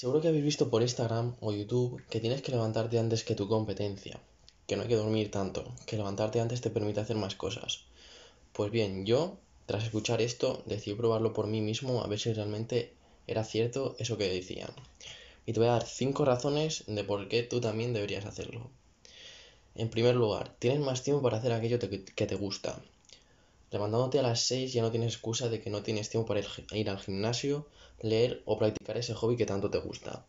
Seguro que habéis visto por Instagram o YouTube que tienes que levantarte antes que tu competencia, que no hay que dormir tanto, que levantarte antes te permite hacer más cosas. Pues bien, yo, tras escuchar esto, decidí probarlo por mí mismo a ver si realmente era cierto eso que decían. Y te voy a dar 5 razones de por qué tú también deberías hacerlo. En primer lugar, tienes más tiempo para hacer aquello que te gusta. Levantándote a las 6 ya no tienes excusa de que no tienes tiempo para ir al gimnasio, leer o practicar ese hobby que tanto te gusta.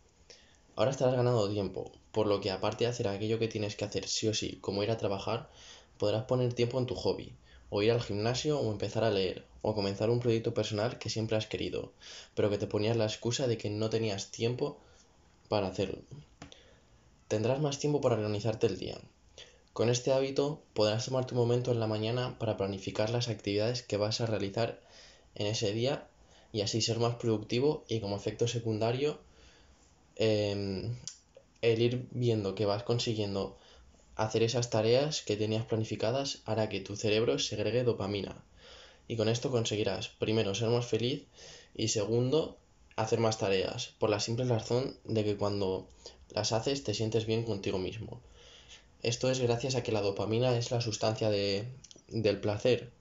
Ahora estarás ganando tiempo, por lo que aparte de hacer aquello que tienes que hacer sí o sí, como ir a trabajar, podrás poner tiempo en tu hobby, o ir al gimnasio o empezar a leer, o comenzar un proyecto personal que siempre has querido, pero que te ponías la excusa de que no tenías tiempo para hacerlo. Tendrás más tiempo para organizarte el día. Con este hábito podrás tomarte un momento en la mañana para planificar las actividades que vas a realizar en ese día y así ser más productivo y como efecto secundario em, el ir viendo que vas consiguiendo hacer esas tareas que tenías planificadas hará que tu cerebro segregue dopamina y con esto conseguirás primero ser más feliz y segundo hacer más tareas por la simple razón de que cuando las haces te sientes bien contigo mismo. Esto es gracias a que la dopamina es la sustancia de, del placer.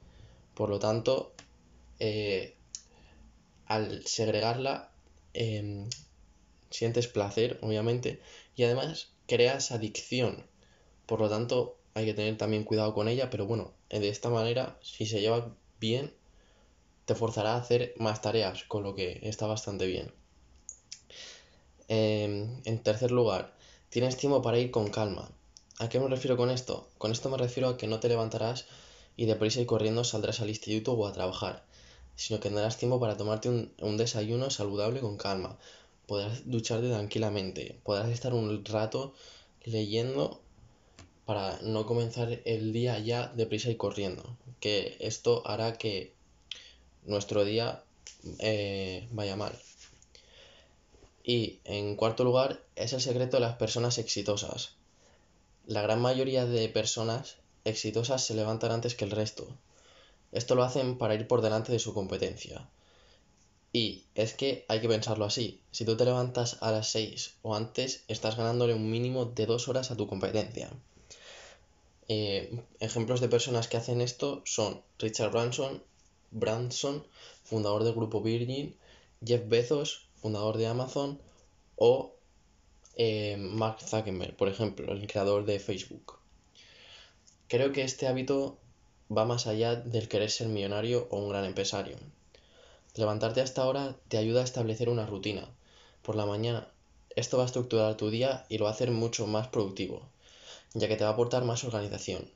Por lo tanto, eh, al segregarla em, sientes placer, obviamente, y además creas adicción. Por lo tanto, hay que tener también cuidado con ella, pero bueno, de esta manera, si se lleva bien, te forzará a hacer más tareas, con lo que está bastante bien. Em, en tercer lugar, tienes tiempo para ir con calma. ¿A qué me refiero con esto? Con esto me refiero a que no te levantarás y deprisa y corriendo saldrás al instituto o a trabajar sino que tendrás tiempo para tomarte un, desayuno saludable con calma. Podrás ducharte tranquilamente, podrás estar un rato leyendo para no comenzar el día ya deprisa y corriendo, que esto hará que nuestro día eh, vaya mal. Y en cuarto lugar, es el secreto de las personas exitosas. La gran mayoría de personas exitosas se levantan antes que el resto. Esto lo hacen para ir por delante de su competencia. Y es que hay que pensarlo así. Si tú te levantas a las 6 o antes, estás ganándole un mínimo de 2 horas a tu competencia. Eh, ejemplos de personas que hacen esto son Richard Branson, Branson, fundador del grupo Virgin, Jeff Bezos, fundador de Amazon, o eh, Mark Zuckerberg, por ejemplo, el creador de Facebook. Creo que este hábito va más allá del querer ser millonario o un gran empresario. Levantarte hasta ahora te ayuda a establecer una rutina. Por la mañana, esto va a estructurar tu día y lo va a hacer mucho más productivo, ya que te va a aportar más organización.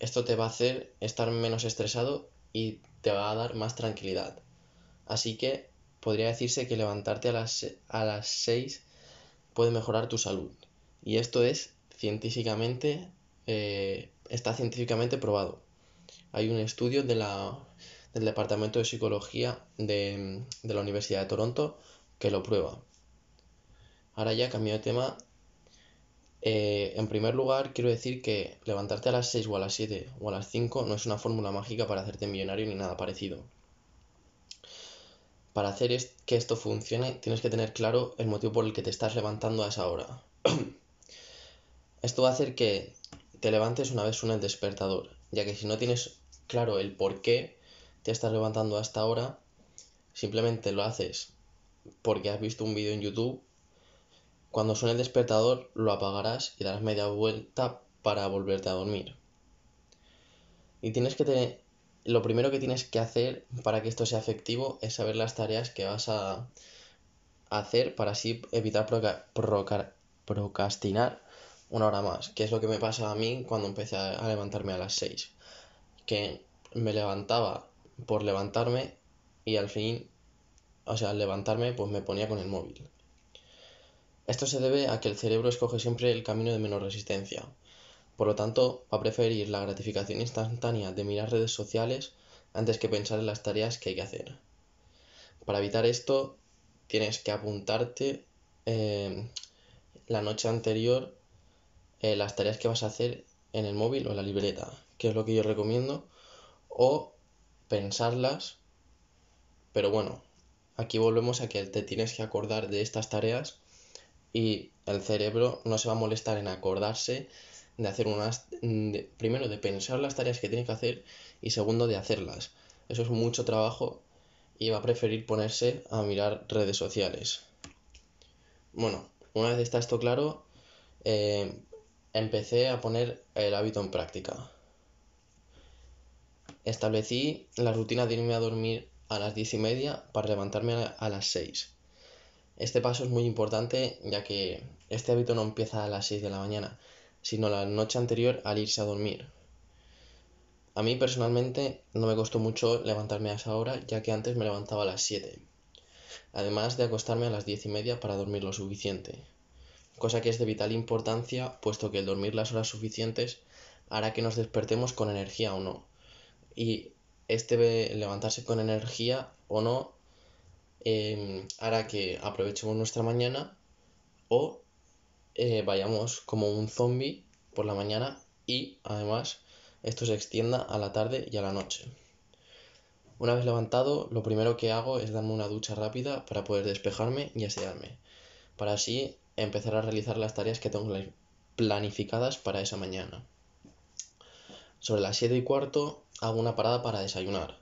Esto te va a hacer estar menos estresado y te va a dar más tranquilidad. Así que podría decirse que levantarte a las, a las 6 puede mejorar tu salud. Y esto es científicamente, eh, está científicamente probado hay un estudio de la, del Departamento de Psicología de, la Universidad de Toronto que lo prueba. Ahora ya cambio de tema. Eh, en primer lugar, quiero decir que levantarte a las 6 o a las 7 o a las 5 no es una fórmula mágica para hacerte millonario ni nada parecido. Para hacer que esto funcione, tienes que tener claro el motivo por el que te estás levantando a esa hora. esto va a hacer que te levantes una vez suena el despertador, ya que si no tienes claro el por qué te estás levantando hasta ahora, simplemente lo haces porque has visto un vídeo en YouTube. Cuando suene el despertador, lo apagarás y darás media vuelta para volverte a dormir. Y tienes que tener. Lo primero que tienes que hacer para que esto sea efectivo es saber las tareas que vas a hacer para así evitar procrastinar una hora más, que es lo que me pasa a mí cuando empecé a levantarme a las 6 que me levantaba por levantarme y al fin, o sea, al levantarme pues me ponía con el móvil. Esto se debe a que el cerebro escoge siempre el camino de menor resistencia. Por lo tanto, va a preferir la gratificación instantánea de mirar redes sociales antes que pensar en las tareas que hay que hacer. Para evitar esto, tienes que apuntarte eh, la noche anterior eh, las tareas que vas a hacer en el móvil o en la libreta que es lo que yo recomiendo, o pensarlas, pero bueno, aquí volvemos a que te tienes que acordar de estas tareas y el cerebro no se va a molestar en acordarse de hacer unas, primero de pensar las tareas que tiene que hacer y segundo de hacerlas. Eso es mucho trabajo y va a preferir ponerse a mirar redes sociales. Bueno, una vez está esto claro, eh, empecé a poner el hábito en práctica. Establecí la rutina de irme a dormir a las diez y media para levantarme a las 6. Este paso es muy importante ya que este hábito no empieza a las 6 de la mañana, sino la noche anterior al irse a dormir. A mí personalmente no me costó mucho levantarme a esa hora, ya que antes me levantaba a las 7, además de acostarme a las diez y media para dormir lo suficiente, cosa que es de vital importancia, puesto que el dormir las horas suficientes hará que nos despertemos con energía o no. Y este levantarse con energía o no em, hará que aprovechemos nuestra mañana o eh, vayamos como un zombie por la mañana y además esto se extienda a la tarde y a la noche. Una vez levantado, lo primero que hago es darme una ducha rápida para poder despejarme y asearme, para así empezar a realizar las tareas que tengo planificadas para esa mañana. Sobre las 7 y cuarto hago una parada para desayunar.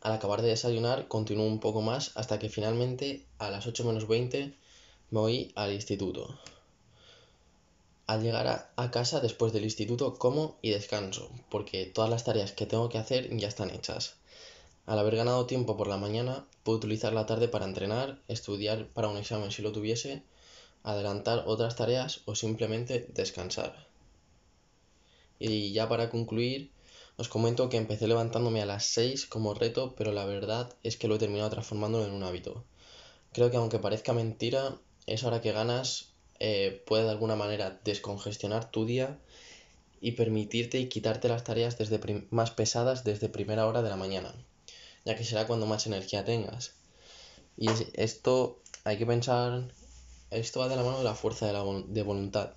Al acabar de desayunar continúo un poco más hasta que finalmente a las 8 menos 20 me voy al instituto. Al llegar a, casa después del instituto como y descanso, porque todas las tareas que tengo que hacer ya están hechas. Al haber ganado tiempo por la mañana, puedo utilizar la tarde para entrenar, estudiar para un examen si lo tuviese, adelantar otras tareas o simplemente descansar. Y ya para concluir, os comento que empecé levantándome a las 6 como reto, pero la verdad es que lo he terminado transformándolo en un hábito. Creo que aunque parezca mentira, esa hora que ganas eh, puede de alguna manera descongestionar tu día y permitirte y quitarte las tareas desde más pesadas desde primera hora de la mañana, ya que será cuando más energía tengas. Y esto hay que pensar, esto va de la mano de la fuerza de, la, de voluntad.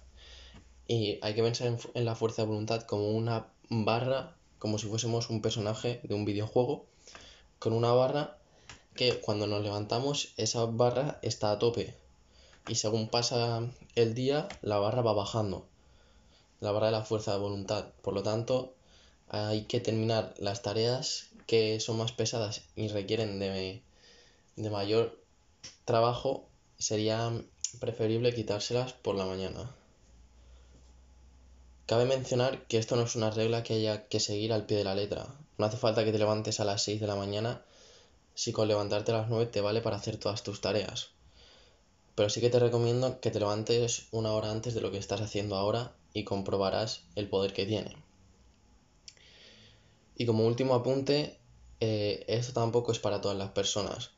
Y hay que pensar en, la fuerza de voluntad como una barra, como si fuésemos un personaje de un videojuego, con una barra que cuando nos levantamos esa barra está a tope, y según pasa el día la barra va bajando, la barra de la fuerza de voluntad. Por lo tanto, hay que terminar las tareas que son más pesadas y requieren de, de mayor trabajo, sería preferible quitárselas por la mañana. Cabe mencionar que esto no es una regla que haya que seguir al pie de la letra. No hace falta que te levantes a las 6 de la mañana si con levantarte a las 9 te vale para hacer todas tus tareas. Pero sí que te recomiendo que te levantes una hora antes de lo que estás haciendo ahora y comprobarás el poder que tiene. Y como último apunte, eh, esto tampoco es para todas las personas.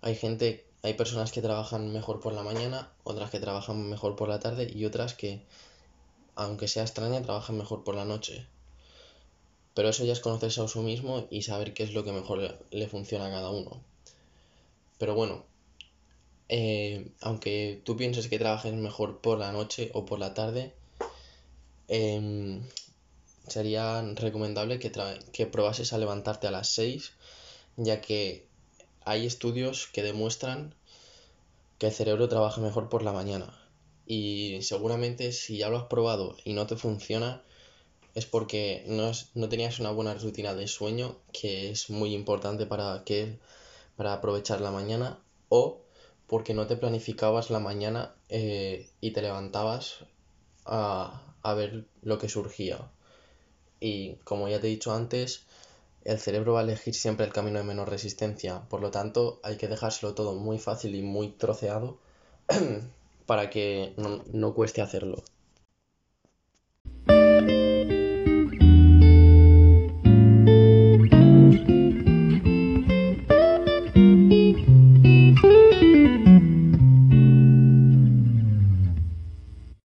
Hay gente, hay personas que trabajan mejor por la mañana, otras que trabajan mejor por la tarde y otras que, aunque sea extraña, trabajan mejor por la noche. Pero eso ya es conocerse a uno mismo y saber qué es lo que mejor le funciona a cada uno. Pero bueno, eh, aunque tú pienses que trabajes mejor por la noche o por la tarde, em, sería recomendable que, que probases a levantarte a las 6, ya que hay estudios que demuestran que el cerebro trabaja mejor por la mañana. Y seguramente si ya lo has probado y no te funciona, es porque no, no tenías una buena rutina de sueño, que es muy importante para, que, para aprovechar la mañana, o porque no te planificabas la mañana eh, y te levantabas a, a ver lo que surgía. Y como ya te he dicho antes, el cerebro va a elegir siempre el camino de menor resistencia. Por lo tanto, hay que dejárselo todo muy fácil y muy troceado para que no, no cueste hacerlo.